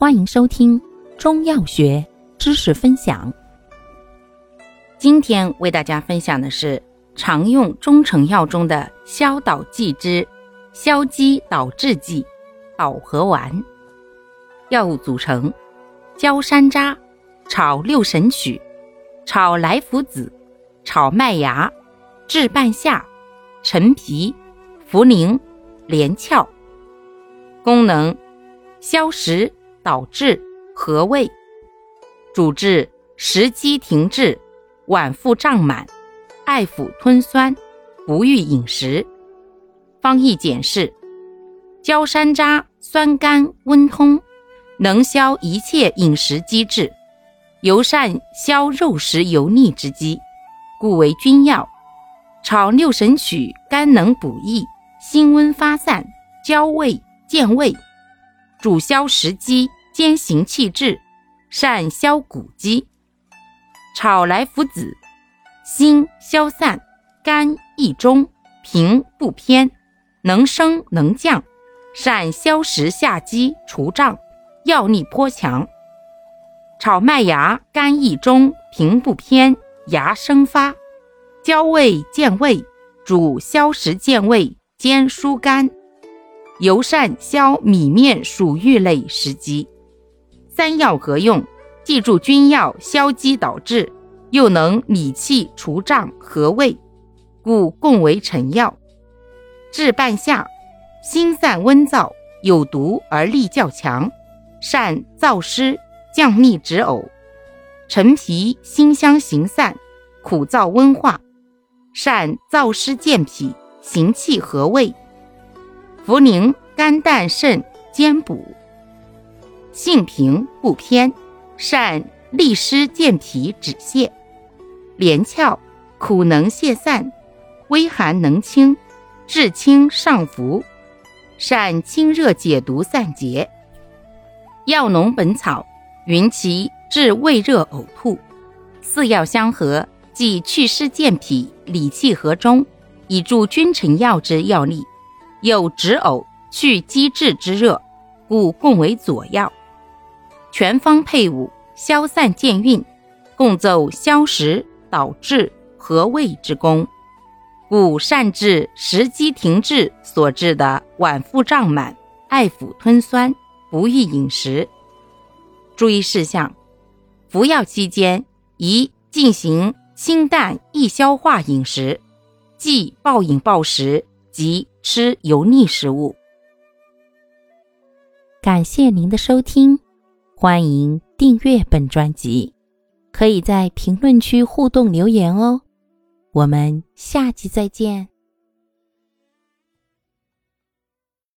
欢迎收听中药学知识分享。今天为大家分享的是常用中成药中的消导剂之消积导滞剂导和丸。药物组成：焦山楂、炒六神曲、炒莱菔子、炒麦芽、炙半夏、陈皮、茯苓、连翘。功能：消食。导滞和胃，主治食积停滞、脘腹胀满、爱腹吞酸、不欲饮食。方义简释：焦山楂酸甘温通，能消一切饮食积滞，尤善消肉食油腻之积，故为君药。炒六神曲甘能补益，辛温发散，焦胃健胃，主消食积。兼行气滞，善消骨积。炒莱菔子，辛消散，肝益中，平不偏，能升能降，善消食下积除胀，药力颇强。炒麦芽，肝益中，平不偏，芽生发，焦味健胃，主消食健胃兼疏肝，尤善消米面薯芋类食积。三药合用，记住君药消积导滞，又能理气除胀和胃，故共为臣药。治半夏，辛散温燥，有毒而力较强，善燥湿降逆止呕。陈皮辛香行散，苦燥温化，善燥湿健脾，行气和胃。茯苓肝胆肾兼补。性平不偏，善利湿健脾止泻；连翘苦能泻散，微寒能清，治清上浮，善清热解毒散结。药农本草云其治胃热呕吐，四药相合，即祛湿健脾、理气和中，以助君臣药之药力，有止呕、去积滞之热，故共为佐药。全方配伍，消散健运，共奏消食导滞和胃之功，故善治食积停滞所致的脘腹胀满、爱腹吞酸、不欲饮食。注意事项：服药期间宜进行清淡易消化饮食，忌暴饮暴食及吃油腻食物。感谢您的收听。欢迎订阅本专辑，可以在评论区互动留言哦。我们下集再见。